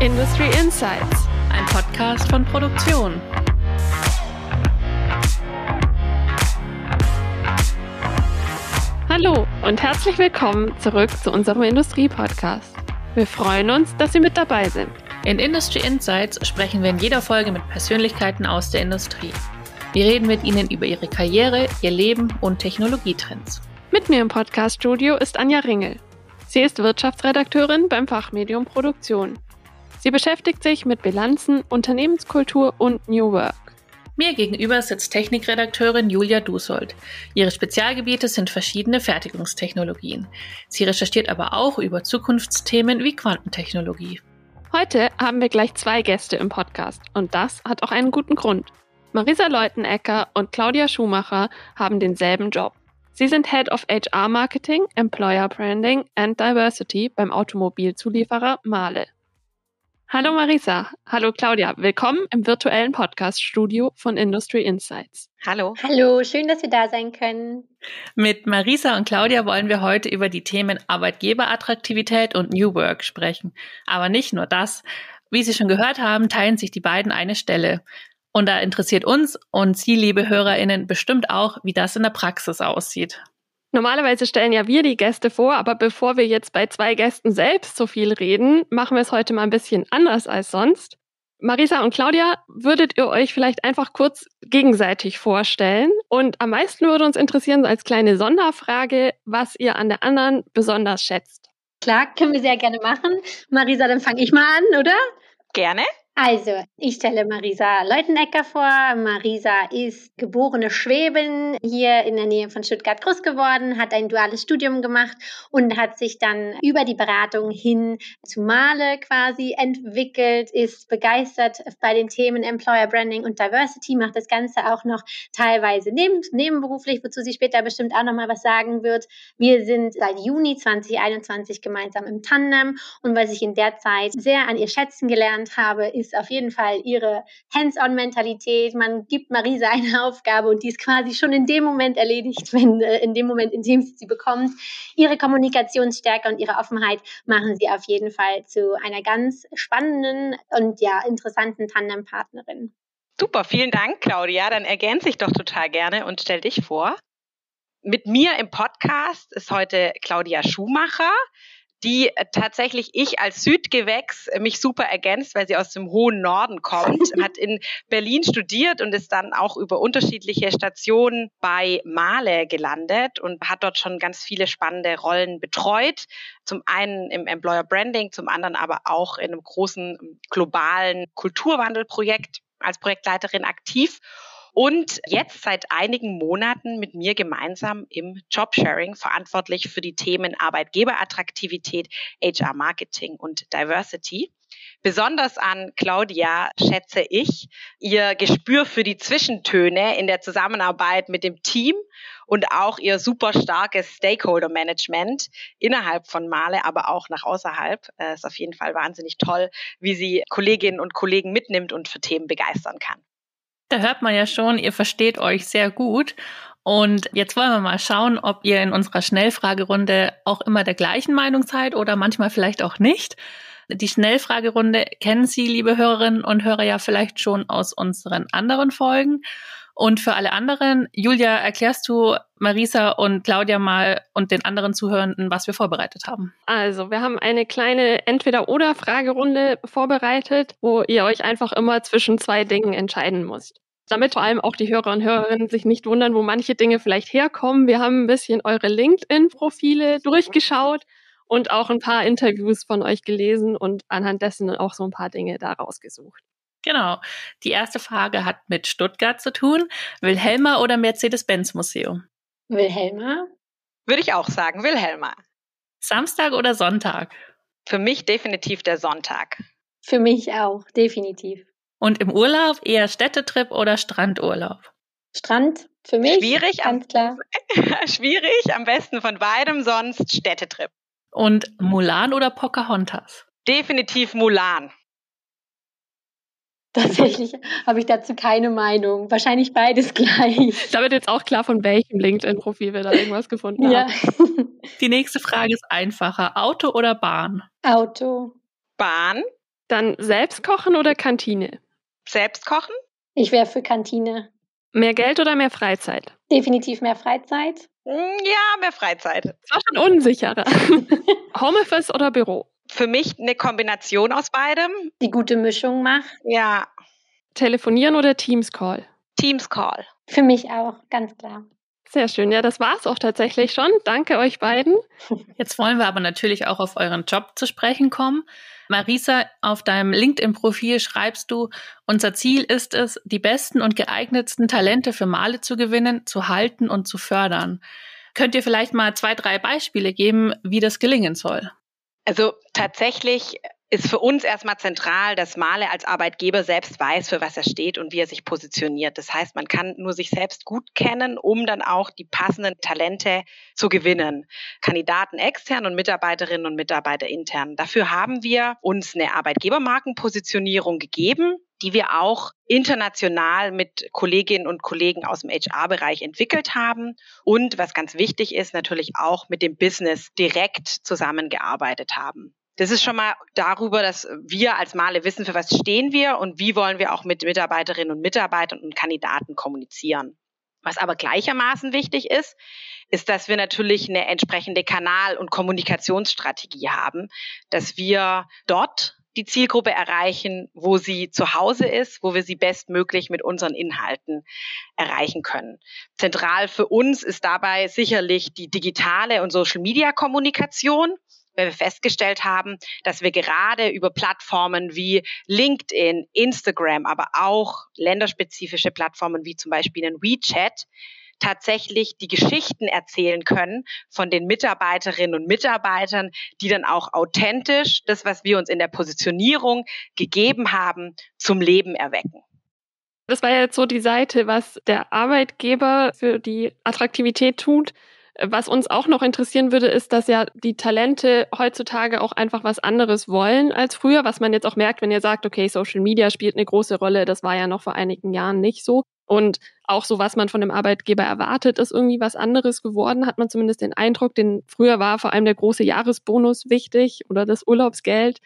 Industry Insights, ein Podcast von Produktion. Hallo und herzlich willkommen zurück zu unserem Industrie-Podcast. Wir freuen uns, dass Sie mit dabei sind. In Industry Insights sprechen wir in jeder Folge mit Persönlichkeiten aus der Industrie. Wir reden mit ihnen über ihre Karriere, ihr Leben und Technologietrends. Mit mir im Podcast-Studio ist Anja Ringel. Sie ist Wirtschaftsredakteurin beim Fachmedium Produktion. Sie beschäftigt sich mit Bilanzen, Unternehmenskultur und New Work. Mir gegenüber sitzt Technikredakteurin Julia Dusold. Ihre Spezialgebiete sind verschiedene Fertigungstechnologien. Sie recherchiert aber auch über Zukunftsthemen wie Quantentechnologie. Heute haben wir gleich zwei Gäste im Podcast und das hat auch einen guten Grund. Marisa Leutenecker und Claudia Schumacher haben denselben Job. Sie sind Head of HR Marketing, Employer Branding and Diversity beim Automobilzulieferer Mahle. Hallo Marisa, hallo Claudia, willkommen im virtuellen Podcast-Studio von Industry Insights. Hallo. Hallo, schön, dass wir da sein können. Mit Marisa und Claudia wollen wir heute über die Themen Arbeitgeberattraktivität und New Work sprechen. Aber nicht nur das. Wie Sie schon gehört haben, teilen sich die beiden eine Stelle. Und da interessiert uns und Sie, liebe HörerInnen, bestimmt auch, wie das in der Praxis aussieht. Normalerweise stellen ja wir die Gäste vor, aber bevor wir jetzt bei zwei Gästen selbst so viel reden, machen wir es heute mal ein bisschen anders als sonst. Marisa und Claudia, würdet ihr euch vielleicht einfach kurz gegenseitig vorstellen? Und am meisten würde uns interessieren, als kleine Sonderfrage, was ihr an der anderen besonders schätzt. Klar, können wir sehr gerne machen. Marisa, dann fange ich mal an, oder? Gerne. Also, ich stelle Marisa Leutenecker vor. Marisa ist geborene Schwäbin, hier in der Nähe von Stuttgart groß geworden, hat ein duales Studium gemacht und hat sich dann über die Beratung hin zu Male quasi entwickelt, ist begeistert bei den Themen Employer Branding und Diversity, macht das Ganze auch noch teilweise neben, nebenberuflich, wozu sie später bestimmt auch nochmal was sagen wird. Wir sind seit Juni 2021 gemeinsam im Tandem und was ich in der Zeit sehr an ihr schätzen gelernt habe, ist auf jeden Fall ihre Hands-on-Mentalität. Man gibt Marisa eine Aufgabe und die ist quasi schon in dem Moment erledigt, wenn äh, in dem Moment, in dem sie sie bekommt. Ihre Kommunikationsstärke und ihre Offenheit machen sie auf jeden Fall zu einer ganz spannenden und ja interessanten Tandempartnerin. Super, vielen Dank, Claudia. Dann ergänze ich doch total gerne und stell dich vor. Mit mir im Podcast ist heute Claudia Schumacher die äh, tatsächlich ich als Südgewächs äh, mich super ergänzt, weil sie aus dem hohen Norden kommt, hat in Berlin studiert und ist dann auch über unterschiedliche Stationen bei Male gelandet und hat dort schon ganz viele spannende Rollen betreut. Zum einen im Employer Branding, zum anderen aber auch in einem großen globalen Kulturwandelprojekt als Projektleiterin aktiv und jetzt seit einigen Monaten mit mir gemeinsam im Jobsharing verantwortlich für die Themen Arbeitgeberattraktivität, HR Marketing und Diversity. Besonders an Claudia schätze ich ihr Gespür für die Zwischentöne in der Zusammenarbeit mit dem Team und auch ihr super starkes Stakeholder Management innerhalb von Male, aber auch nach außerhalb. Es ist auf jeden Fall wahnsinnig toll, wie sie Kolleginnen und Kollegen mitnimmt und für Themen begeistern kann. Da hört man ja schon, ihr versteht euch sehr gut. Und jetzt wollen wir mal schauen, ob ihr in unserer Schnellfragerunde auch immer der gleichen Meinung seid oder manchmal vielleicht auch nicht. Die Schnellfragerunde kennen Sie, liebe Hörerinnen und Hörer, ja vielleicht schon aus unseren anderen Folgen. Und für alle anderen, Julia, erklärst du Marisa und Claudia mal und den anderen Zuhörenden, was wir vorbereitet haben? Also, wir haben eine kleine Entweder-Oder-Fragerunde vorbereitet, wo ihr euch einfach immer zwischen zwei Dingen entscheiden müsst damit vor allem auch die Hörer und Hörerinnen sich nicht wundern, wo manche Dinge vielleicht herkommen. Wir haben ein bisschen eure LinkedIn-Profile durchgeschaut und auch ein paar Interviews von euch gelesen und anhand dessen auch so ein paar Dinge da rausgesucht. Genau. Die erste Frage hat mit Stuttgart zu tun. Wilhelma oder Mercedes-Benz Museum? Wilhelma. Würde ich auch sagen, Wilhelma. Samstag oder Sonntag? Für mich definitiv der Sonntag. Für mich auch, definitiv. Und im Urlaub eher Städtetrip oder Strandurlaub? Strand für mich. Schwierig, ganz klar. Schwierig, am besten von beidem, sonst Städtetrip. Und Mulan oder Pocahontas? Definitiv Mulan. Tatsächlich habe ich dazu keine Meinung. Wahrscheinlich beides gleich. Da wird jetzt auch klar, von welchem LinkedIn-Profil wir da irgendwas gefunden haben. Ja. Die nächste Frage ist einfacher. Auto oder Bahn? Auto. Bahn. Dann selbst kochen oder Kantine? Selbst kochen? Ich wäre für Kantine. Mehr Geld oder mehr Freizeit? Definitiv mehr Freizeit. Hm, ja, mehr Freizeit. Das war schon unsicherer. Homeoffice oder Büro? Für mich eine Kombination aus beidem. Die gute Mischung macht. Ja. Telefonieren oder Teams Call? Teams Call. Für mich auch, ganz klar. Sehr schön. Ja, das war es auch tatsächlich schon. Danke euch beiden. Jetzt wollen wir aber natürlich auch auf euren Job zu sprechen kommen. Marisa, auf deinem LinkedIn-Profil schreibst du, unser Ziel ist es, die besten und geeignetsten Talente für Male zu gewinnen, zu halten und zu fördern. Könnt ihr vielleicht mal zwei, drei Beispiele geben, wie das gelingen soll? Also tatsächlich ist für uns erstmal zentral, dass Male als Arbeitgeber selbst weiß, für was er steht und wie er sich positioniert. Das heißt, man kann nur sich selbst gut kennen, um dann auch die passenden Talente zu gewinnen. Kandidaten extern und Mitarbeiterinnen und Mitarbeiter intern. Dafür haben wir uns eine Arbeitgebermarkenpositionierung gegeben, die wir auch international mit Kolleginnen und Kollegen aus dem HR-Bereich entwickelt haben und was ganz wichtig ist, natürlich auch mit dem Business direkt zusammengearbeitet haben. Das ist schon mal darüber, dass wir als Male wissen, für was stehen wir und wie wollen wir auch mit Mitarbeiterinnen und Mitarbeitern und Kandidaten kommunizieren. Was aber gleichermaßen wichtig ist, ist, dass wir natürlich eine entsprechende Kanal- und Kommunikationsstrategie haben, dass wir dort die Zielgruppe erreichen, wo sie zu Hause ist, wo wir sie bestmöglich mit unseren Inhalten erreichen können. Zentral für uns ist dabei sicherlich die digitale und Social-Media-Kommunikation weil wir festgestellt haben, dass wir gerade über Plattformen wie LinkedIn, Instagram, aber auch länderspezifische Plattformen wie zum Beispiel in WeChat tatsächlich die Geschichten erzählen können von den Mitarbeiterinnen und Mitarbeitern, die dann auch authentisch das, was wir uns in der Positionierung gegeben haben, zum Leben erwecken. Das war jetzt so die Seite, was der Arbeitgeber für die Attraktivität tut. Was uns auch noch interessieren würde, ist, dass ja die Talente heutzutage auch einfach was anderes wollen als früher, was man jetzt auch merkt, wenn ihr sagt, okay, Social Media spielt eine große Rolle, das war ja noch vor einigen Jahren nicht so. Und auch so, was man von dem Arbeitgeber erwartet, ist irgendwie was anderes geworden, hat man zumindest den Eindruck. Denn früher war vor allem der große Jahresbonus wichtig oder das Urlaubsgeld.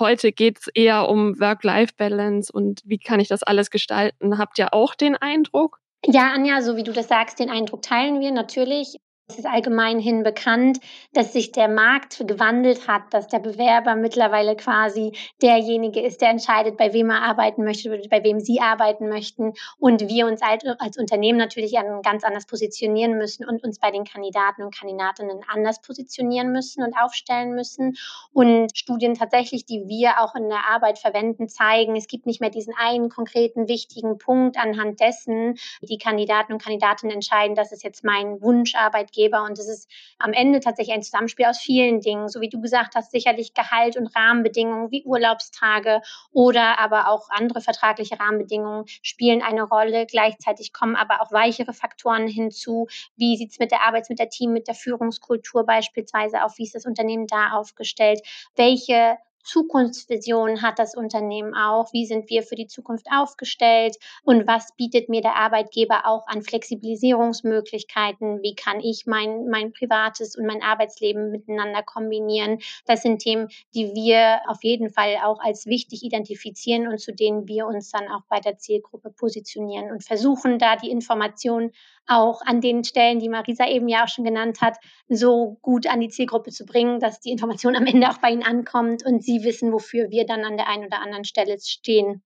Heute geht es eher um Work-Life-Balance und wie kann ich das alles gestalten. Habt ihr auch den Eindruck? Ja, Anja, so wie du das sagst, den Eindruck teilen wir natürlich. Es ist allgemein bekannt, dass sich der Markt gewandelt hat, dass der Bewerber mittlerweile quasi derjenige ist, der entscheidet, bei wem er arbeiten möchte, bei wem sie arbeiten möchten und wir uns als, als Unternehmen natürlich ganz anders positionieren müssen und uns bei den Kandidaten und Kandidatinnen anders positionieren müssen und aufstellen müssen. Und Studien tatsächlich, die wir auch in der Arbeit verwenden, zeigen, es gibt nicht mehr diesen einen konkreten wichtigen Punkt, anhand dessen die Kandidaten und Kandidatinnen entscheiden, das ist jetzt mein Wunscharbeitgeber Arbeitgeber. Und es ist am Ende tatsächlich ein Zusammenspiel aus vielen Dingen. So wie du gesagt hast, sicherlich Gehalt und Rahmenbedingungen wie Urlaubstage oder aber auch andere vertragliche Rahmenbedingungen spielen eine Rolle. Gleichzeitig kommen aber auch weichere Faktoren hinzu. Wie sieht es mit der Arbeits-, mit der Team, mit der Führungskultur beispielsweise auf? Wie ist das Unternehmen da aufgestellt? Welche Zukunftsvision hat das Unternehmen auch? Wie sind wir für die Zukunft aufgestellt? Und was bietet mir der Arbeitgeber auch an Flexibilisierungsmöglichkeiten? Wie kann ich mein, mein privates und mein Arbeitsleben miteinander kombinieren? Das sind Themen, die wir auf jeden Fall auch als wichtig identifizieren und zu denen wir uns dann auch bei der Zielgruppe positionieren und versuchen, da die Informationen auch an den Stellen, die Marisa eben ja auch schon genannt hat, so gut an die Zielgruppe zu bringen, dass die Information am Ende auch bei ihnen ankommt und sie wissen, wofür wir dann an der einen oder anderen Stelle stehen.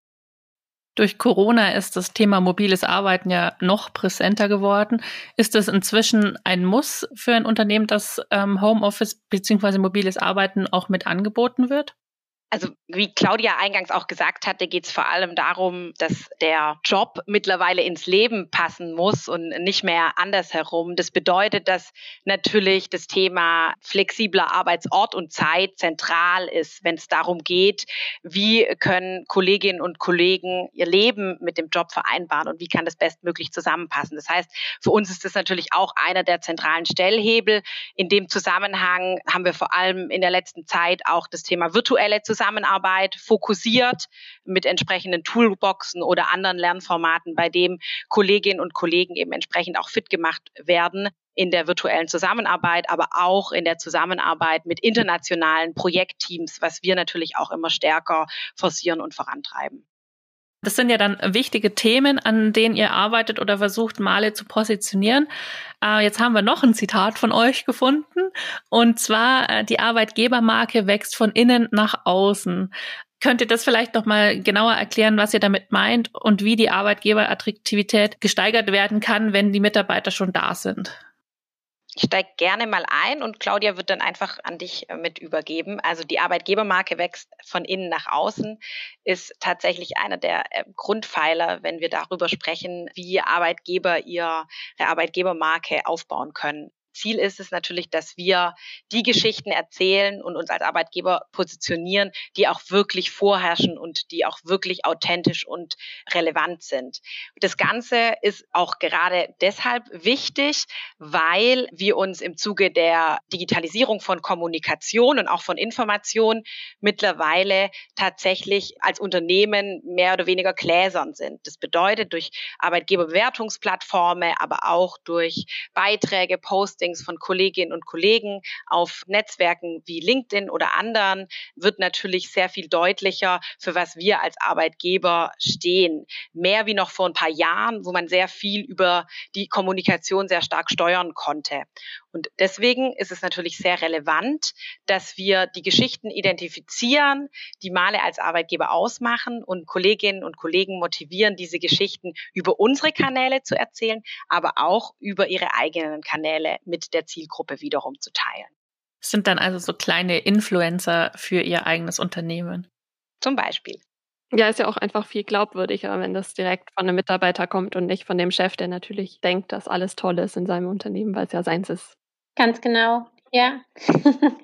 Durch Corona ist das Thema mobiles Arbeiten ja noch präsenter geworden. Ist es inzwischen ein Muss für ein Unternehmen, dass ähm, Homeoffice bzw. mobiles Arbeiten auch mit angeboten wird? Also wie Claudia eingangs auch gesagt hatte, geht es vor allem darum, dass der Job mittlerweile ins Leben passen muss und nicht mehr andersherum. Das bedeutet, dass natürlich das Thema flexibler Arbeitsort und Zeit zentral ist, wenn es darum geht, wie können Kolleginnen und Kollegen ihr Leben mit dem Job vereinbaren und wie kann das bestmöglich zusammenpassen. Das heißt, für uns ist das natürlich auch einer der zentralen Stellhebel. In dem Zusammenhang haben wir vor allem in der letzten Zeit auch das Thema virtuelle Zusammenarbeit Zusammenarbeit fokussiert mit entsprechenden Toolboxen oder anderen Lernformaten, bei dem Kolleginnen und Kollegen eben entsprechend auch fit gemacht werden in der virtuellen Zusammenarbeit, aber auch in der Zusammenarbeit mit internationalen Projektteams, was wir natürlich auch immer stärker forcieren und vorantreiben. Das sind ja dann wichtige Themen, an denen ihr arbeitet oder versucht, Male zu positionieren. Äh, jetzt haben wir noch ein Zitat von euch gefunden. Und zwar, äh, die Arbeitgebermarke wächst von innen nach außen. Könnt ihr das vielleicht noch mal genauer erklären, was ihr damit meint und wie die Arbeitgeberattraktivität gesteigert werden kann, wenn die Mitarbeiter schon da sind? Ich steige gerne mal ein und Claudia wird dann einfach an dich äh, mit übergeben. Also die Arbeitgebermarke wächst von innen nach außen, ist tatsächlich einer der äh, Grundpfeiler, wenn wir darüber sprechen, wie Arbeitgeber ihre Arbeitgebermarke aufbauen können. Ziel ist es natürlich, dass wir die Geschichten erzählen und uns als Arbeitgeber positionieren, die auch wirklich vorherrschen und die auch wirklich authentisch und relevant sind. Das Ganze ist auch gerade deshalb wichtig, weil wir uns im Zuge der Digitalisierung von Kommunikation und auch von Information mittlerweile tatsächlich als Unternehmen mehr oder weniger gläsern sind. Das bedeutet durch Arbeitgeberbewertungsplattformen, aber auch durch Beiträge, Postings, Postings von Kolleginnen und Kollegen auf Netzwerken wie LinkedIn oder anderen wird natürlich sehr viel deutlicher, für was wir als Arbeitgeber stehen. Mehr wie noch vor ein paar Jahren, wo man sehr viel über die Kommunikation sehr stark steuern konnte. Und deswegen ist es natürlich sehr relevant, dass wir die Geschichten identifizieren, die Male als Arbeitgeber ausmachen und Kolleginnen und Kollegen motivieren, diese Geschichten über unsere Kanäle zu erzählen, aber auch über ihre eigenen Kanäle mit der Zielgruppe wiederum zu teilen. sind dann also so kleine Influencer für ihr eigenes Unternehmen. Zum Beispiel. Ja, ist ja auch einfach viel glaubwürdiger, wenn das direkt von einem Mitarbeiter kommt und nicht von dem Chef, der natürlich denkt, dass alles toll ist in seinem Unternehmen, weil es ja seins ist. Ganz genau, ja.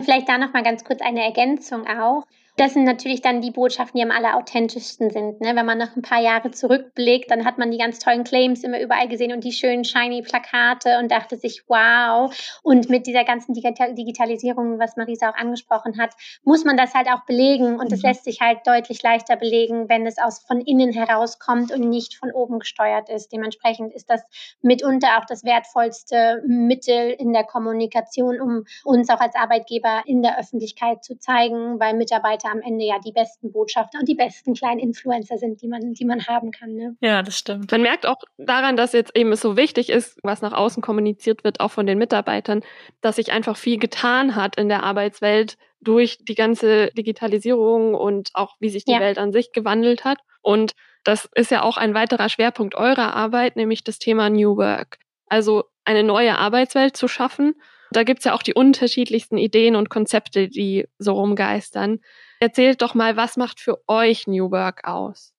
Vielleicht da noch mal ganz kurz eine Ergänzung auch. Das sind natürlich dann die Botschaften, die am allerauthentischsten sind. Ne? Wenn man noch ein paar Jahre zurückblickt, dann hat man die ganz tollen Claims immer überall gesehen und die schönen shiny Plakate und dachte sich, wow. Und mit dieser ganzen Digital Digitalisierung, was Marisa auch angesprochen hat, muss man das halt auch belegen. Und es mhm. lässt sich halt deutlich leichter belegen, wenn es aus von innen herauskommt und nicht von oben gesteuert ist. Dementsprechend ist das mitunter auch das wertvollste Mittel in der Kommunikation, um uns auch als Arbeitgeber in der Öffentlichkeit zu zeigen, weil Mitarbeiter am Ende ja die besten Botschafter und die besten kleinen Influencer sind, die man, die man haben kann. Ne? Ja, das stimmt. Man merkt auch daran, dass jetzt eben es so wichtig ist, was nach außen kommuniziert wird, auch von den Mitarbeitern, dass sich einfach viel getan hat in der Arbeitswelt durch die ganze Digitalisierung und auch wie sich die ja. Welt an sich gewandelt hat. Und das ist ja auch ein weiterer Schwerpunkt eurer Arbeit, nämlich das Thema New Work. Also eine neue Arbeitswelt zu schaffen. Da gibt's ja auch die unterschiedlichsten Ideen und Konzepte, die so rumgeistern. Erzählt doch mal, was macht für euch New Work aus?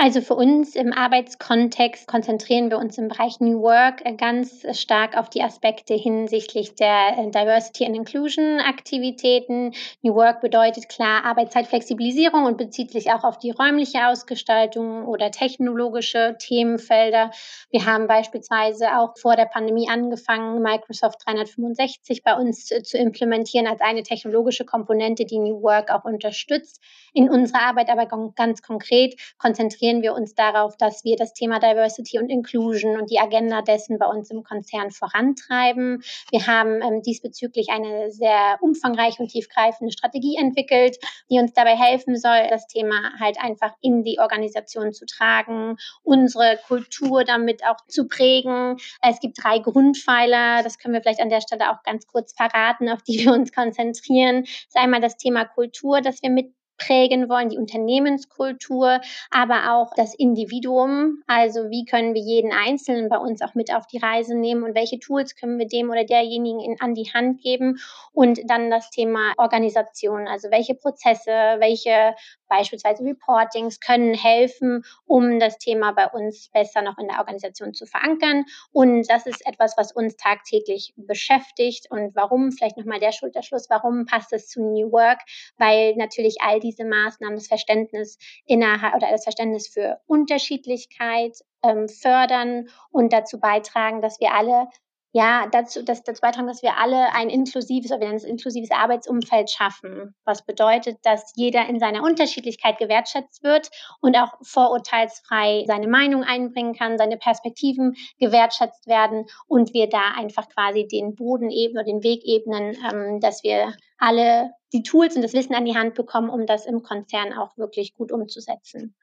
Also für uns im Arbeitskontext konzentrieren wir uns im Bereich New Work äh, ganz stark auf die Aspekte hinsichtlich der äh, Diversity and Inclusion Aktivitäten. New Work bedeutet klar Arbeitszeitflexibilisierung und bezieht sich auch auf die räumliche Ausgestaltung oder technologische Themenfelder. Wir haben beispielsweise auch vor der Pandemie angefangen, Microsoft 365 bei uns äh, zu implementieren als eine technologische Komponente, die New Work auch unterstützt. In unserer Arbeit aber ganz konkret konzentrieren konzentrieren wir uns darauf, dass wir das Thema Diversity und Inclusion und die Agenda dessen bei uns im Konzern vorantreiben. Wir haben ähm, diesbezüglich eine sehr umfangreiche und tiefgreifende Strategie entwickelt, die uns dabei helfen soll, das Thema halt einfach in die Organisation zu tragen, unsere Kultur damit auch zu prägen. Es gibt drei Grundpfeiler, das können wir vielleicht an der Stelle auch ganz kurz verraten, auf die wir uns konzentrieren. Das ist einmal das Thema Kultur, das wir mit prägen wollen, die Unternehmenskultur, aber auch das Individuum. Also wie können wir jeden Einzelnen bei uns auch mit auf die Reise nehmen und welche Tools können wir dem oder derjenigen in, an die Hand geben und dann das Thema Organisation. Also welche Prozesse, welche beispielsweise Reportings können helfen, um das Thema bei uns besser noch in der Organisation zu verankern. Und das ist etwas, was uns tagtäglich beschäftigt. Und warum, vielleicht nochmal der Schulterschluss, warum passt es zu New Work? Weil natürlich all diese Maßnahmen das Verständnis innerhalb oder das Verständnis für Unterschiedlichkeit ähm, fördern und dazu beitragen, dass wir alle ja, dazu, dass, dazu beitragen, dass wir alle ein inklusives, oder wir nennen es inklusives Arbeitsumfeld schaffen. Was bedeutet, dass jeder in seiner Unterschiedlichkeit gewertschätzt wird und auch vorurteilsfrei seine Meinung einbringen kann, seine Perspektiven gewertschätzt werden und wir da einfach quasi den Boden ebnen oder den Weg ebnen, ähm, dass wir alle die Tools und das Wissen an die Hand bekommen, um das im Konzern auch wirklich gut umzusetzen.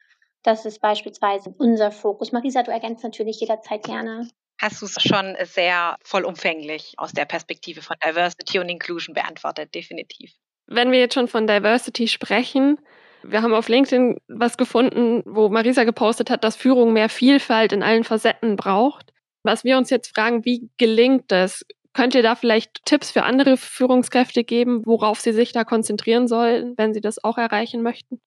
Das ist beispielsweise unser Fokus. Marisa, du ergänzt natürlich jederzeit gerne hast du es schon sehr vollumfänglich aus der Perspektive von Diversity und Inclusion beantwortet, definitiv. Wenn wir jetzt schon von Diversity sprechen, wir haben auf LinkedIn was gefunden, wo Marisa gepostet hat, dass Führung mehr Vielfalt in allen Facetten braucht. Was wir uns jetzt fragen, wie gelingt das? Könnt ihr da vielleicht Tipps für andere Führungskräfte geben, worauf sie sich da konzentrieren sollen, wenn sie das auch erreichen möchten?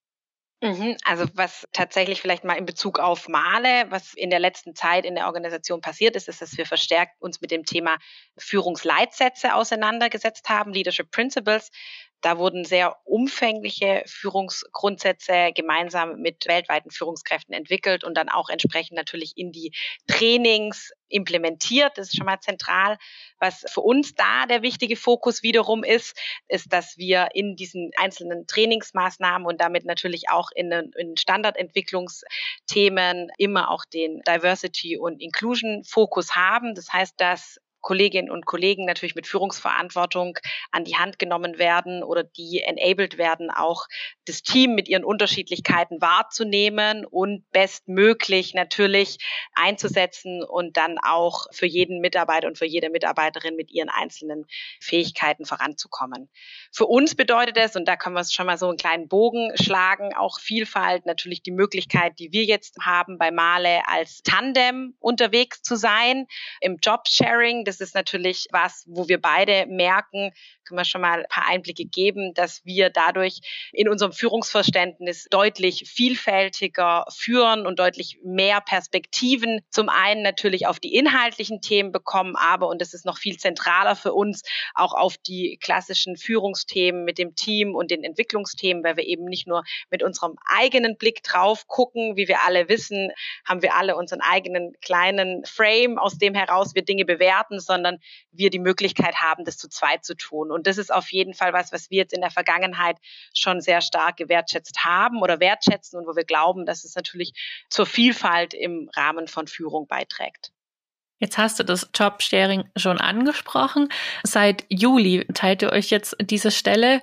Mhm, also was tatsächlich vielleicht mal in Bezug auf Male, was in der letzten Zeit in der Organisation passiert ist, ist, dass wir verstärkt uns mit dem Thema Führungsleitsätze auseinandergesetzt haben, Leadership Principles. Da wurden sehr umfängliche Führungsgrundsätze gemeinsam mit weltweiten Führungskräften entwickelt und dann auch entsprechend natürlich in die Trainings implementiert. Das ist schon mal zentral. Was für uns da der wichtige Fokus wiederum ist, ist, dass wir in diesen einzelnen Trainingsmaßnahmen und damit natürlich auch in in Standardentwicklungsthemen immer auch den Diversity und Inclusion Fokus haben. Das heißt, dass Kolleginnen und Kollegen natürlich mit Führungsverantwortung an die Hand genommen werden oder die enabled werden, auch das Team mit ihren Unterschiedlichkeiten wahrzunehmen und bestmöglich natürlich einzusetzen und dann auch für jeden Mitarbeiter und für jede Mitarbeiterin mit ihren einzelnen Fähigkeiten voranzukommen. Für uns bedeutet es, und da können wir schon mal so einen kleinen Bogen schlagen, auch Vielfalt, natürlich die Möglichkeit, die wir jetzt haben bei Male als Tandem unterwegs zu sein, im Jobsharing das ist natürlich was, wo wir beide merken, können wir schon mal ein paar Einblicke geben, dass wir dadurch in unserem Führungsverständnis deutlich vielfältiger führen und deutlich mehr Perspektiven zum einen natürlich auf die inhaltlichen Themen bekommen, aber, und das ist noch viel zentraler für uns, auch auf die klassischen Führungsthemen mit dem Team und den Entwicklungsthemen, weil wir eben nicht nur mit unserem eigenen Blick drauf gucken, wie wir alle wissen, haben wir alle unseren eigenen kleinen Frame, aus dem heraus wir Dinge bewerten, sondern wir die Möglichkeit haben, das zu zweit zu tun. Und das ist auf jeden Fall was, was wir jetzt in der Vergangenheit schon sehr stark gewertschätzt haben oder wertschätzen und wo wir glauben, dass es natürlich zur Vielfalt im Rahmen von Führung beiträgt. Jetzt hast du das Jobsharing schon angesprochen. Seit Juli teilt ihr euch jetzt diese Stelle.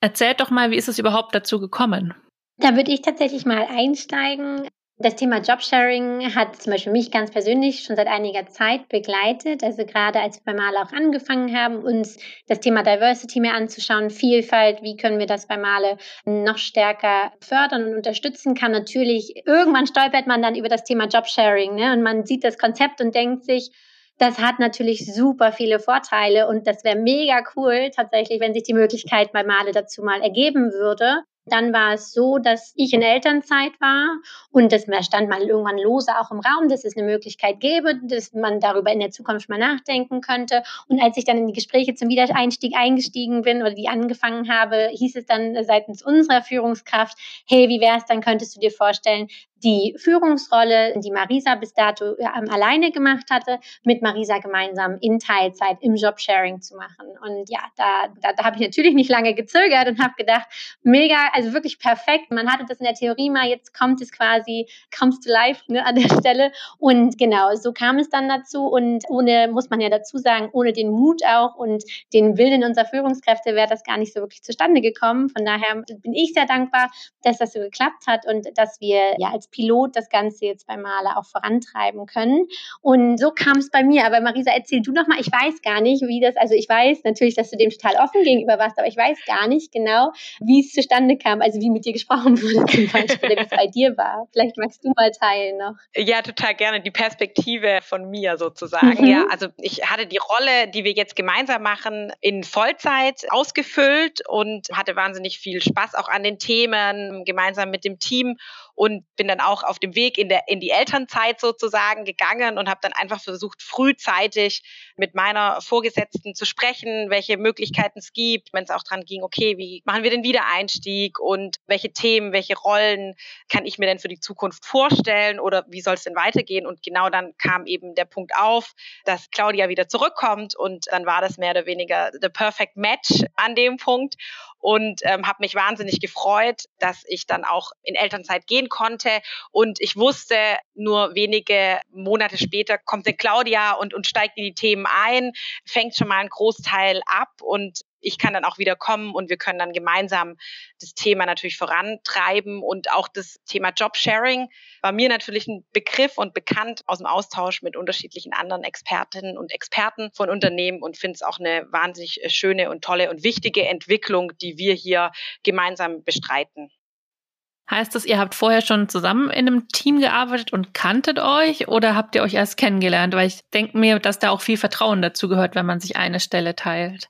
Erzählt doch mal, wie ist es überhaupt dazu gekommen? Da würde ich tatsächlich mal einsteigen. Das Thema Jobsharing hat zum Beispiel mich ganz persönlich schon seit einiger Zeit begleitet. Also gerade als wir bei Male auch angefangen haben, uns das Thema Diversity mehr anzuschauen, Vielfalt, wie können wir das bei Male noch stärker fördern und unterstützen kann. Natürlich, irgendwann stolpert man dann über das Thema Jobsharing ne? und man sieht das Konzept und denkt sich, das hat natürlich super viele Vorteile und das wäre mega cool tatsächlich, wenn sich die Möglichkeit bei Male dazu mal ergeben würde. Dann war es so, dass ich in Elternzeit war und das stand mal irgendwann lose auch im Raum, dass es eine Möglichkeit gäbe, dass man darüber in der Zukunft mal nachdenken könnte. Und als ich dann in die Gespräche zum Wiedereinstieg eingestiegen bin oder die angefangen habe, hieß es dann seitens unserer Führungskraft, hey, wie wär's, dann könntest du dir vorstellen, die Führungsrolle, die Marisa bis dato ähm, alleine gemacht hatte, mit Marisa gemeinsam in Teilzeit im Jobsharing zu machen. Und ja, da, da, da habe ich natürlich nicht lange gezögert und habe gedacht, mega, also wirklich perfekt. Man hatte das in der Theorie mal, jetzt kommt es quasi, comes to life ne, an der Stelle. Und genau, so kam es dann dazu. Und ohne, muss man ja dazu sagen, ohne den Mut auch und den Willen unserer Führungskräfte wäre das gar nicht so wirklich zustande gekommen. Von daher bin ich sehr dankbar, dass das so geklappt hat und dass wir ja als Pilot das Ganze jetzt bei Maler auch vorantreiben können. Und so kam es bei mir. Aber Marisa, erzähl du noch mal. Ich weiß gar nicht, wie das, also ich weiß natürlich, dass du dem total offen gegenüber warst, aber ich weiß gar nicht genau, wie es zustande kam, also wie mit dir gesprochen wurde zum Beispiel, wie es bei dir war. Vielleicht magst du mal teilen noch. Ja, total gerne. Die Perspektive von mir sozusagen. Mhm. Ja, also ich hatte die Rolle, die wir jetzt gemeinsam machen, in Vollzeit ausgefüllt und hatte wahnsinnig viel Spaß auch an den Themen gemeinsam mit dem Team und bin dann auch auf dem Weg in, der, in die Elternzeit sozusagen gegangen und habe dann einfach versucht, frühzeitig mit meiner Vorgesetzten zu sprechen, welche Möglichkeiten es gibt, wenn es auch dran ging, okay, wie machen wir den Wiedereinstieg und welche Themen, welche Rollen kann ich mir denn für die Zukunft vorstellen oder wie soll es denn weitergehen? Und genau dann kam eben der Punkt auf, dass Claudia wieder zurückkommt und dann war das mehr oder weniger the perfect match an dem Punkt und ähm, habe mich wahnsinnig gefreut, dass ich dann auch in Elternzeit gehen konnte. Und ich wusste, nur wenige Monate später kommt eine Claudia und, und steigt in die Themen ein, fängt schon mal einen Großteil ab und ich kann dann auch wieder kommen und wir können dann gemeinsam das Thema natürlich vorantreiben und auch das Thema Jobsharing war mir natürlich ein Begriff und bekannt aus dem Austausch mit unterschiedlichen anderen Expertinnen und Experten von Unternehmen und finde es auch eine wahnsinnig äh, schöne und tolle und wichtige Entwicklung, die wir hier gemeinsam bestreiten. Heißt das, ihr habt vorher schon zusammen in einem Team gearbeitet und kanntet euch oder habt ihr euch erst kennengelernt? Weil ich denke mir, dass da auch viel Vertrauen dazu gehört, wenn man sich eine Stelle teilt.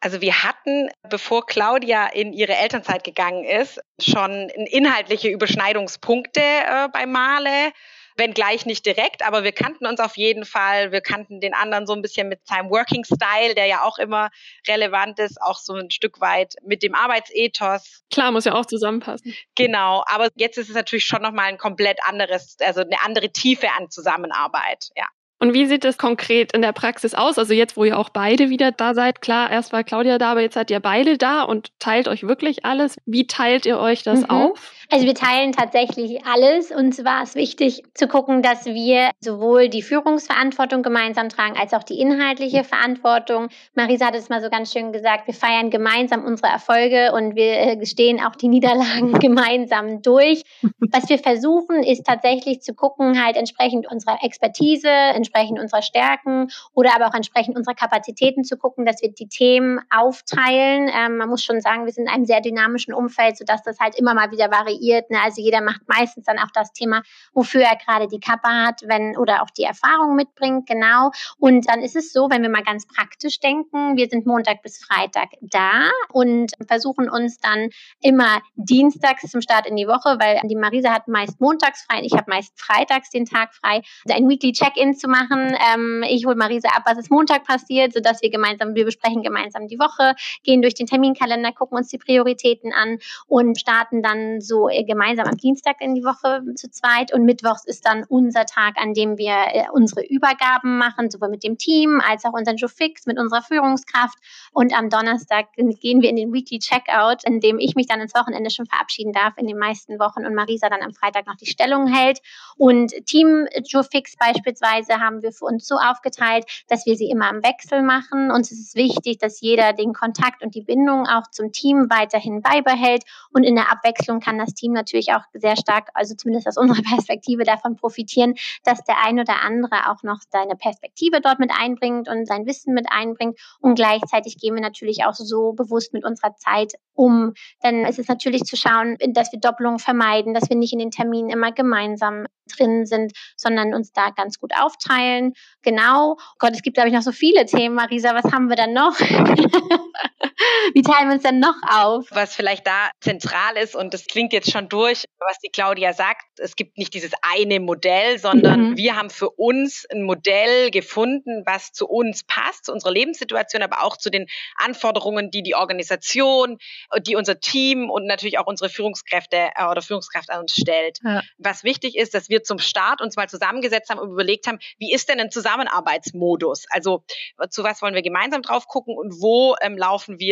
Also wir hatten, bevor Claudia in ihre Elternzeit gegangen ist, schon inhaltliche Überschneidungspunkte äh, bei Male, wenn gleich nicht direkt, aber wir kannten uns auf jeden Fall. Wir kannten den anderen so ein bisschen mit seinem Working Style, der ja auch immer relevant ist, auch so ein Stück weit mit dem Arbeitsethos. Klar, muss ja auch zusammenpassen. Genau, aber jetzt ist es natürlich schon nochmal ein komplett anderes, also eine andere Tiefe an Zusammenarbeit, ja. Und wie sieht es konkret in der Praxis aus? Also jetzt, wo ihr auch beide wieder da seid, klar, erst war Claudia da, aber jetzt seid ihr beide da und teilt euch wirklich alles. Wie teilt ihr euch das mhm. auf? Also wir teilen tatsächlich alles. Uns war es wichtig zu gucken, dass wir sowohl die Führungsverantwortung gemeinsam tragen, als auch die inhaltliche Verantwortung. Marisa hat es mal so ganz schön gesagt, wir feiern gemeinsam unsere Erfolge und wir äh, stehen auch die Niederlagen gemeinsam durch. Was wir versuchen, ist tatsächlich zu gucken, halt entsprechend unserer Expertise, entsprechend unserer Stärken oder aber auch entsprechend unserer Kapazitäten zu gucken, dass wir die Themen aufteilen. Ähm, man muss schon sagen, wir sind in einem sehr dynamischen Umfeld, sodass das halt immer mal wieder variiert. Ne? Also jeder macht meistens dann auch das Thema, wofür er gerade die Kappe hat, wenn oder auch die Erfahrung mitbringt, genau. Und dann ist es so, wenn wir mal ganz praktisch denken, wir sind Montag bis Freitag da und versuchen uns dann immer dienstags zum Start in die Woche, weil die Marisa hat meist montags frei, ich habe meist freitags den Tag frei, ein Weekly Check-in zu machen machen. Ähm, ich hole Marise ab, was ist Montag passiert, sodass wir gemeinsam, wir besprechen gemeinsam die Woche, gehen durch den Terminkalender, gucken uns die Prioritäten an und starten dann so äh, gemeinsam am Dienstag in die Woche zu zweit. Und Mittwochs ist dann unser Tag, an dem wir äh, unsere Übergaben machen, sowohl mit dem Team als auch unseren Joe Fix, mit unserer Führungskraft. Und am Donnerstag gehen wir in den Weekly Checkout, in dem ich mich dann ins Wochenende schon verabschieden darf, in den meisten Wochen und Marisa dann am Freitag noch die Stellung hält. Und Team Joe Fix beispielsweise haben wir für uns so aufgeteilt, dass wir sie immer im Wechsel machen. Uns ist es wichtig, dass jeder den Kontakt und die Bindung auch zum Team weiterhin beibehält. Und in der Abwechslung kann das Team natürlich auch sehr stark, also zumindest aus unserer Perspektive, davon profitieren, dass der ein oder andere auch noch seine Perspektive dort mit einbringt und sein Wissen mit einbringt. Und gleichzeitig gehen wir natürlich auch so bewusst mit unserer Zeit um. Denn es ist natürlich zu schauen, dass wir Doppelungen vermeiden, dass wir nicht in den Terminen immer gemeinsam drin sind, sondern uns da ganz gut aufteilen. Genau. Gott, es gibt, glaube ich, noch so viele Themen. Marisa, was haben wir dann noch? Wie teilen wir uns denn noch auf? Was vielleicht da zentral ist, und das klingt jetzt schon durch, was die Claudia sagt, es gibt nicht dieses eine Modell, sondern mhm. wir haben für uns ein Modell gefunden, was zu uns passt, zu unserer Lebenssituation, aber auch zu den Anforderungen, die die Organisation, die unser Team und natürlich auch unsere Führungskräfte äh, oder Führungskraft an uns stellt. Ja. Was wichtig ist, dass wir zum Start uns mal zusammengesetzt haben und überlegt haben, wie ist denn ein Zusammenarbeitsmodus? Also zu was wollen wir gemeinsam drauf gucken und wo ähm, laufen wir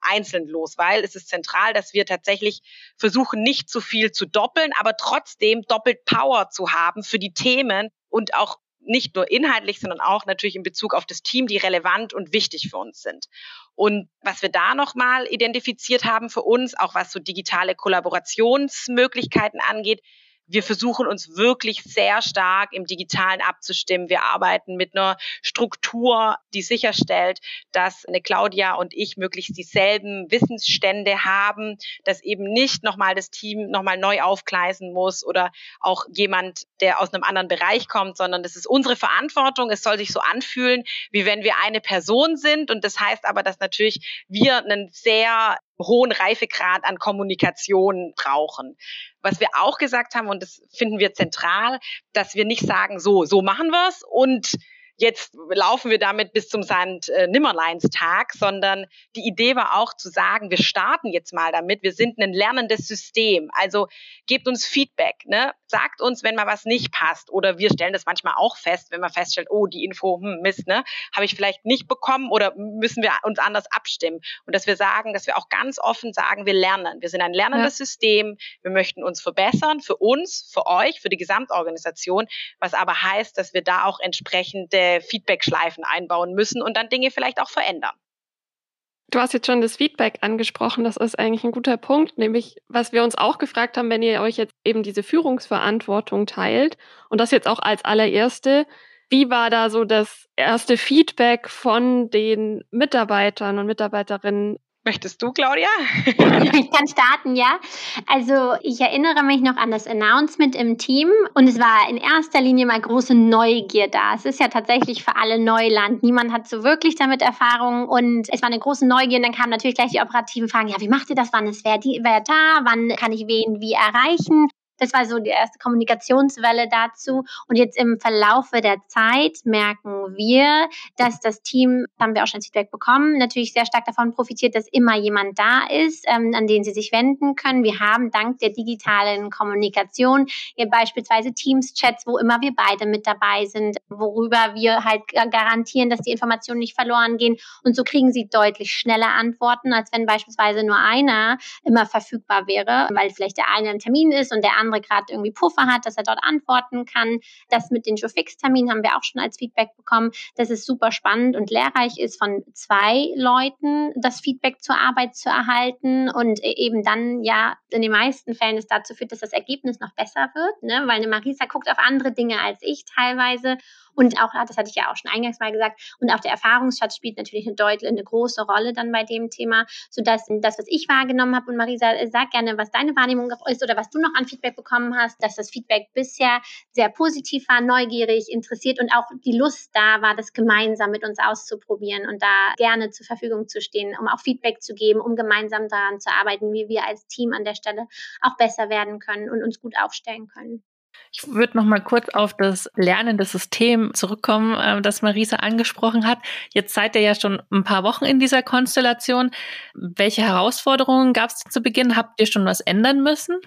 einzeln los, weil es ist zentral, dass wir tatsächlich versuchen, nicht zu viel zu doppeln, aber trotzdem doppelt Power zu haben für die Themen und auch nicht nur inhaltlich, sondern auch natürlich in Bezug auf das Team, die relevant und wichtig für uns sind. Und was wir da nochmal identifiziert haben für uns, auch was so digitale Kollaborationsmöglichkeiten angeht, wir versuchen uns wirklich sehr stark im Digitalen abzustimmen. Wir arbeiten mit einer Struktur, die sicherstellt, dass eine Claudia und ich möglichst dieselben Wissensstände haben, dass eben nicht nochmal das Team nochmal neu aufgleisen muss oder auch jemand, der aus einem anderen Bereich kommt, sondern das ist unsere Verantwortung. Es soll sich so anfühlen, wie wenn wir eine Person sind. Und das heißt aber, dass natürlich wir einen sehr hohen Reifegrad an Kommunikation brauchen. Was wir auch gesagt haben, und das finden wir zentral, dass wir nicht sagen, so, so machen wir's und jetzt laufen wir damit bis zum Sand äh, sondern die Idee war auch zu sagen, wir starten jetzt mal damit, wir sind ein lernendes System. Also gebt uns Feedback, ne? Sagt uns, wenn mal was nicht passt oder wir stellen das manchmal auch fest, wenn man feststellt, oh, die Info, hm, Mist, ne, habe ich vielleicht nicht bekommen oder müssen wir uns anders abstimmen und dass wir sagen, dass wir auch ganz offen sagen, wir lernen. Wir sind ein lernendes ja. System, wir möchten uns verbessern für uns, für euch, für die Gesamtorganisation, was aber heißt, dass wir da auch entsprechende Feedback-Schleifen einbauen müssen und dann Dinge vielleicht auch verändern. Du hast jetzt schon das Feedback angesprochen. Das ist eigentlich ein guter Punkt, nämlich was wir uns auch gefragt haben, wenn ihr euch jetzt eben diese Führungsverantwortung teilt und das jetzt auch als allererste. Wie war da so das erste Feedback von den Mitarbeitern und Mitarbeiterinnen Möchtest du, Claudia? ich kann starten, ja. Also ich erinnere mich noch an das Announcement im Team und es war in erster Linie mal große Neugier da. Es ist ja tatsächlich für alle Neuland. Niemand hat so wirklich damit Erfahrung und es war eine große Neugier und dann kamen natürlich gleich die operativen Fragen. Ja, wie macht ihr das? Wann ist wer, die, wer da? Wann kann ich wen wie erreichen? Das war so die erste Kommunikationswelle dazu. Und jetzt im Verlaufe der Zeit merken wir, dass das Team, haben wir auch schon als Feedback bekommen, natürlich sehr stark davon profitiert, dass immer jemand da ist, ähm, an den sie sich wenden können. Wir haben dank der digitalen Kommunikation hier beispielsweise Teams-Chats, wo immer wir beide mit dabei sind, worüber wir halt garantieren, dass die Informationen nicht verloren gehen. Und so kriegen sie deutlich schneller Antworten, als wenn beispielsweise nur einer immer verfügbar wäre, weil vielleicht der eine im Termin ist und der andere andere gerade irgendwie Puffer hat, dass er dort antworten kann. Das mit den Joe-Fix-Terminen haben wir auch schon als Feedback bekommen, dass es super spannend und lehrreich ist, von zwei Leuten das Feedback zur Arbeit zu erhalten und eben dann ja in den meisten Fällen es dazu führt, dass das Ergebnis noch besser wird, ne? weil eine Marisa guckt auf andere Dinge als ich teilweise und auch, das hatte ich ja auch schon eingangs mal gesagt, und auch der Erfahrungsschatz spielt natürlich eine deutliche, eine große Rolle dann bei dem Thema, sodass das, was ich wahrgenommen habe, und Marisa, sag gerne, was deine Wahrnehmung ist oder was du noch an Feedback bekommen hast, dass das Feedback bisher sehr positiv war, neugierig, interessiert und auch die Lust da war, das gemeinsam mit uns auszuprobieren und da gerne zur Verfügung zu stehen, um auch Feedback zu geben, um gemeinsam daran zu arbeiten, wie wir als Team an der Stelle auch besser werden können und uns gut aufstellen können. Ich würde noch mal kurz auf das lernende System zurückkommen, äh, das Marisa angesprochen hat. Jetzt seid ihr ja schon ein paar Wochen in dieser Konstellation. Welche Herausforderungen gab es zu Beginn? Habt ihr schon was ändern müssen?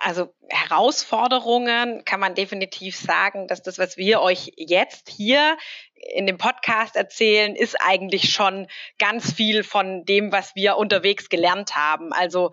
Also Herausforderungen kann man definitiv sagen, dass das, was wir euch jetzt hier in dem Podcast erzählen, ist eigentlich schon ganz viel von dem, was wir unterwegs gelernt haben. Also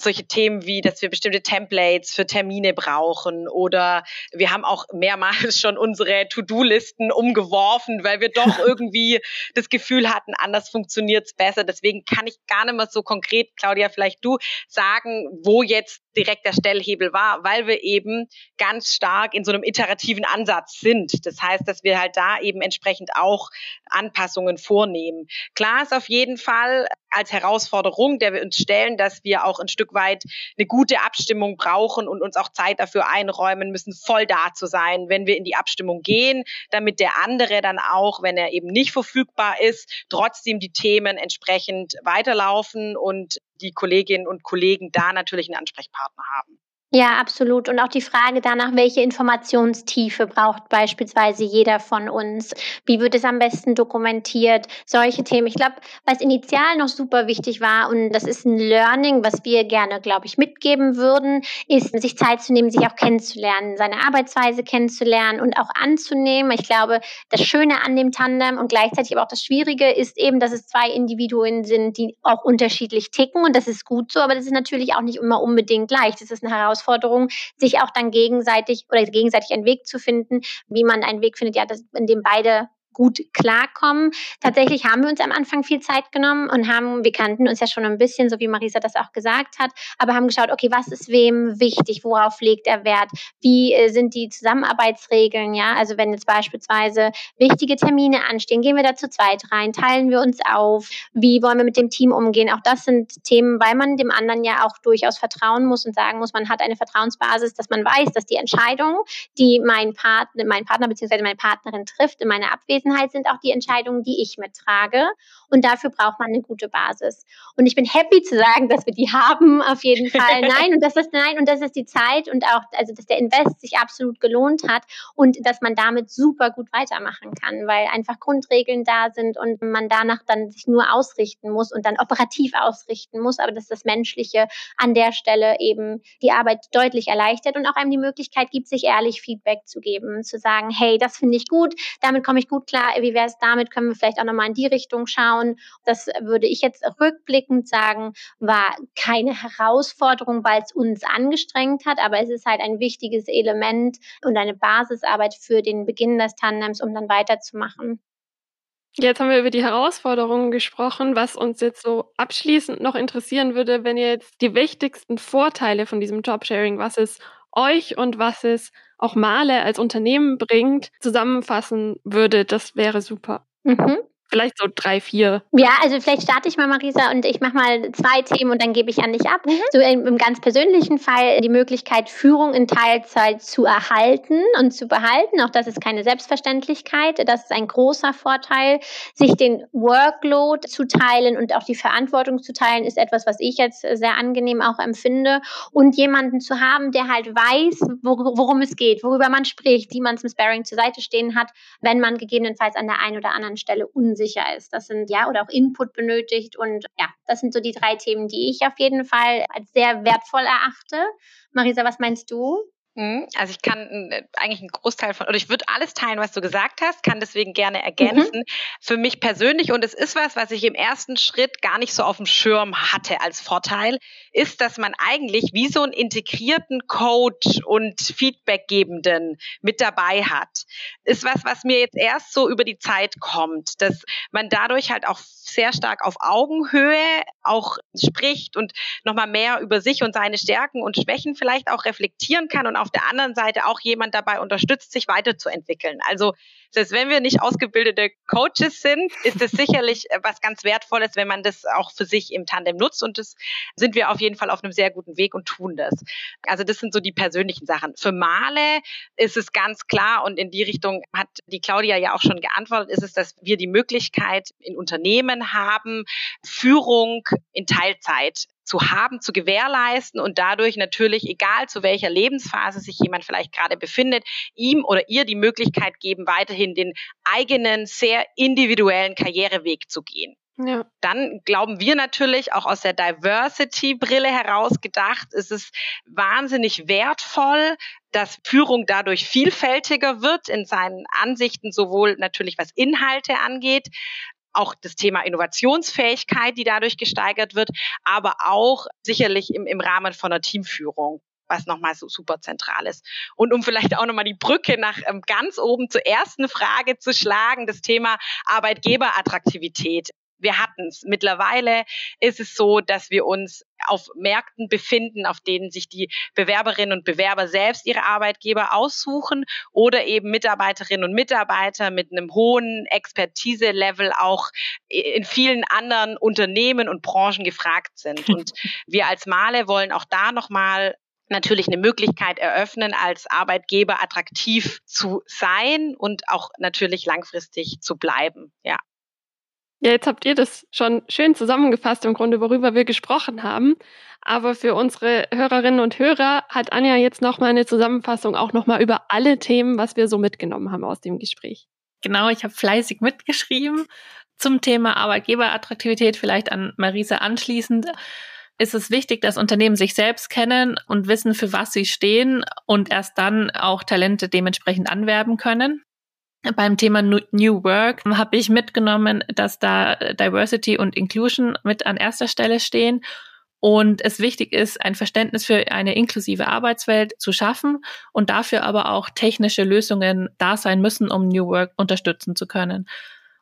solche Themen wie, dass wir bestimmte Templates für Termine brauchen oder wir haben auch mehrmals schon unsere To-Do-Listen umgeworfen, weil wir doch irgendwie das Gefühl hatten, anders funktioniert's besser. Deswegen kann ich gar nicht mehr so konkret, Claudia, vielleicht du sagen, wo jetzt direkt der Stellhebel war, weil wir eben ganz stark in so einem iterativen Ansatz sind. Das heißt, dass wir halt da eben entsprechend auch Anpassungen vornehmen. Klar ist auf jeden Fall als Herausforderung, der wir uns stellen, dass wir auch ein Stück weit eine gute Abstimmung brauchen und uns auch Zeit dafür einräumen müssen, voll da zu sein, wenn wir in die Abstimmung gehen, damit der andere dann auch, wenn er eben nicht verfügbar ist, trotzdem die Themen entsprechend weiterlaufen und die Kolleginnen und Kollegen da natürlich einen Ansprechpartner haben. Ja, absolut. Und auch die Frage danach, welche Informationstiefe braucht beispielsweise jeder von uns? Wie wird es am besten dokumentiert? Solche Themen. Ich glaube, was initial noch super wichtig war, und das ist ein Learning, was wir gerne, glaube ich, mitgeben würden, ist, sich Zeit zu nehmen, sich auch kennenzulernen, seine Arbeitsweise kennenzulernen und auch anzunehmen. Ich glaube, das Schöne an dem Tandem und gleichzeitig aber auch das Schwierige ist eben, dass es zwei Individuen sind, die auch unterschiedlich ticken. Und das ist gut so, aber das ist natürlich auch nicht immer unbedingt gleich. Das ist eine Herausforderung Herausforderung, sich auch dann gegenseitig oder gegenseitig einen Weg zu finden, wie man einen Weg findet, ja, das, in dem beide gut klarkommen. Tatsächlich haben wir uns am Anfang viel Zeit genommen und haben, wir kannten uns ja schon ein bisschen, so wie Marisa das auch gesagt hat, aber haben geschaut, okay, was ist wem wichtig, worauf legt er Wert, wie äh, sind die Zusammenarbeitsregeln, ja, also wenn jetzt beispielsweise wichtige Termine anstehen, gehen wir da zu zweit rein, teilen wir uns auf, wie wollen wir mit dem Team umgehen, auch das sind Themen, weil man dem anderen ja auch durchaus vertrauen muss und sagen muss, man hat eine Vertrauensbasis, dass man weiß, dass die Entscheidung, die mein Partner, mein Partner bzw. meine Partnerin trifft in meiner Abwesenheit, Unwissenheit sind auch die Entscheidungen, die ich mittrage. Und dafür braucht man eine gute Basis. Und ich bin happy zu sagen, dass wir die haben, auf jeden Fall. Nein, und das ist, nein, und das ist die Zeit und auch, also, dass der Invest sich absolut gelohnt hat und dass man damit super gut weitermachen kann, weil einfach Grundregeln da sind und man danach dann sich nur ausrichten muss und dann operativ ausrichten muss, aber dass das Menschliche an der Stelle eben die Arbeit deutlich erleichtert und auch einem die Möglichkeit gibt, sich ehrlich Feedback zu geben, zu sagen, hey, das finde ich gut, damit komme ich gut klar, wie wäre es damit, können wir vielleicht auch nochmal in die Richtung schauen. Das würde ich jetzt rückblickend sagen, war keine Herausforderung, weil es uns angestrengt hat, aber es ist halt ein wichtiges Element und eine Basisarbeit für den Beginn des Tandems, um dann weiterzumachen. Jetzt haben wir über die Herausforderungen gesprochen. Was uns jetzt so abschließend noch interessieren würde, wenn ihr jetzt die wichtigsten Vorteile von diesem Jobsharing, was es euch und was es auch Male als Unternehmen bringt, zusammenfassen würdet, das wäre super. Mhm. Vielleicht so drei, vier. Ja, also vielleicht starte ich mal, Marisa, und ich mache mal zwei Themen und dann gebe ich an dich ab. Mhm. So im, im, ganz persönlichen Fall die Möglichkeit, Führung in Teilzeit zu erhalten und zu behalten. Auch das ist keine Selbstverständlichkeit. Das ist ein großer Vorteil. Sich den Workload zu teilen und auch die Verantwortung zu teilen, ist etwas, was ich jetzt sehr angenehm auch empfinde. Und jemanden zu haben, der halt weiß, worum es geht, worüber man spricht, die man zum Sparring zur Seite stehen hat, wenn man gegebenenfalls an der einen oder anderen Stelle unsicher unsicher ist. Das sind ja oder auch Input benötigt und ja, das sind so die drei Themen, die ich auf jeden Fall als sehr wertvoll erachte. Marisa, was meinst du? Mhm. Also ich kann äh, eigentlich einen Großteil von, oder ich würde alles teilen, was du gesagt hast, kann deswegen gerne ergänzen. Mhm. Für mich persönlich, und es ist was, was ich im ersten Schritt gar nicht so auf dem Schirm hatte als Vorteil, ist, dass man eigentlich wie so einen integrierten Coach und Feedbackgebenden mit dabei hat. Ist was, was mir jetzt erst so über die Zeit kommt, dass man dadurch halt auch sehr stark auf Augenhöhe auch spricht und nochmal mehr über sich und seine Stärken und Schwächen vielleicht auch reflektieren kann und auf der anderen Seite auch jemand dabei unterstützt, sich weiterzuentwickeln. Also selbst wenn wir nicht ausgebildete Coaches sind, ist es sicherlich äh, was ganz Wertvolles, wenn man das auch für sich im Tandem nutzt. Und das sind wir auf jeden Fall auf einem sehr guten Weg und tun das. Also das sind so die persönlichen Sachen. Für Male ist es ganz klar und in die Richtung hat die Claudia ja auch schon geantwortet, ist es, dass wir die Möglichkeit in Unternehmen haben, Führung in Teilzeit zu haben, zu gewährleisten und dadurch natürlich, egal zu welcher Lebensphase sich jemand vielleicht gerade befindet, ihm oder ihr die Möglichkeit geben, weiterhin den eigenen, sehr individuellen Karriereweg zu gehen. Ja. Dann glauben wir natürlich auch aus der Diversity-Brille heraus gedacht, ist es wahnsinnig wertvoll, dass Führung dadurch vielfältiger wird in seinen Ansichten, sowohl natürlich was Inhalte angeht, auch das Thema Innovationsfähigkeit, die dadurch gesteigert wird, aber auch sicherlich im, im Rahmen von einer Teamführung was nochmal so super zentral ist. Und um vielleicht auch nochmal die Brücke nach ähm, ganz oben zur ersten Frage zu schlagen, das Thema Arbeitgeberattraktivität wir hatten es. Mittlerweile ist es so, dass wir uns auf Märkten befinden, auf denen sich die Bewerberinnen und Bewerber selbst ihre Arbeitgeber aussuchen oder eben Mitarbeiterinnen und Mitarbeiter mit einem hohen Expertise-Level auch in vielen anderen Unternehmen und Branchen gefragt sind. Und wir als Male wollen auch da nochmal natürlich eine Möglichkeit eröffnen, als Arbeitgeber attraktiv zu sein und auch natürlich langfristig zu bleiben. Ja. Ja, jetzt habt ihr das schon schön zusammengefasst im Grunde, worüber wir gesprochen haben. Aber für unsere Hörerinnen und Hörer hat Anja jetzt nochmal eine Zusammenfassung auch nochmal über alle Themen, was wir so mitgenommen haben aus dem Gespräch. Genau, ich habe fleißig mitgeschrieben zum Thema Arbeitgeberattraktivität, vielleicht an Marisa anschließend. Ist es wichtig, dass Unternehmen sich selbst kennen und wissen, für was sie stehen und erst dann auch Talente dementsprechend anwerben können. Beim Thema New Work habe ich mitgenommen, dass da Diversity und Inclusion mit an erster Stelle stehen und es wichtig ist, ein Verständnis für eine inklusive Arbeitswelt zu schaffen und dafür aber auch technische Lösungen da sein müssen, um New Work unterstützen zu können.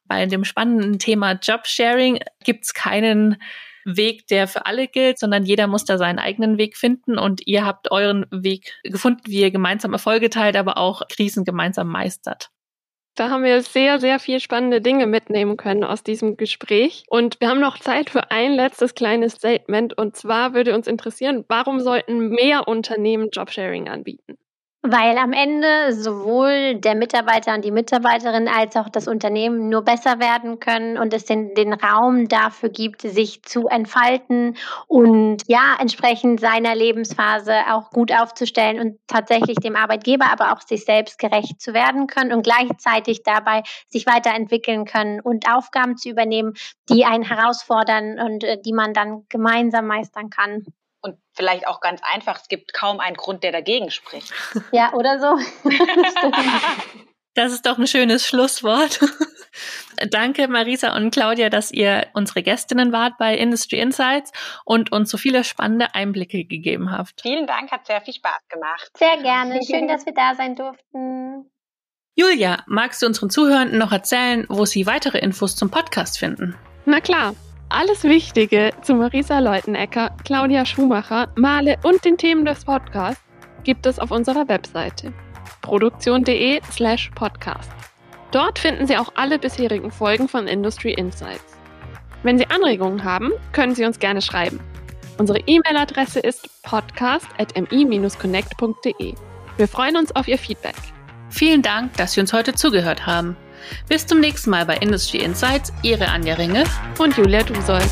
Bei dem spannenden Thema Jobsharing gibt es keinen Weg, der für alle gilt, sondern jeder muss da seinen eigenen Weg finden und ihr habt euren Weg gefunden, wie ihr gemeinsam Erfolge teilt, aber auch Krisen gemeinsam meistert. Da haben wir sehr, sehr viel spannende Dinge mitnehmen können aus diesem Gespräch. Und wir haben noch Zeit für ein letztes kleines Statement. Und zwar würde uns interessieren, warum sollten mehr Unternehmen Jobsharing anbieten? Weil am Ende sowohl der Mitarbeiter und die Mitarbeiterin als auch das Unternehmen nur besser werden können und es den, den Raum dafür gibt, sich zu entfalten und ja, entsprechend seiner Lebensphase auch gut aufzustellen und tatsächlich dem Arbeitgeber, aber auch sich selbst gerecht zu werden können und gleichzeitig dabei sich weiterentwickeln können und Aufgaben zu übernehmen, die einen herausfordern und äh, die man dann gemeinsam meistern kann. Und vielleicht auch ganz einfach, es gibt kaum einen Grund, der dagegen spricht. Ja, oder so. das ist doch ein schönes Schlusswort. Danke, Marisa und Claudia, dass ihr unsere Gästinnen wart bei Industry Insights und uns so viele spannende Einblicke gegeben habt. Vielen Dank, hat sehr viel Spaß gemacht. Sehr gerne. Schön, dass wir da sein durften. Julia, magst du unseren Zuhörenden noch erzählen, wo sie weitere Infos zum Podcast finden? Na klar. Alles Wichtige zu Marisa Leutenecker, Claudia Schumacher, Male und den Themen des Podcasts gibt es auf unserer Webseite produktion.de slash podcast. Dort finden Sie auch alle bisherigen Folgen von Industry Insights. Wenn Sie Anregungen haben, können Sie uns gerne schreiben. Unsere E-Mail-Adresse ist podcast.mi-connect.de. Wir freuen uns auf Ihr Feedback. Vielen Dank, dass Sie uns heute zugehört haben. Bis zum nächsten Mal bei Industry Insights, Ihre Anja Ringe und Julia Dusold.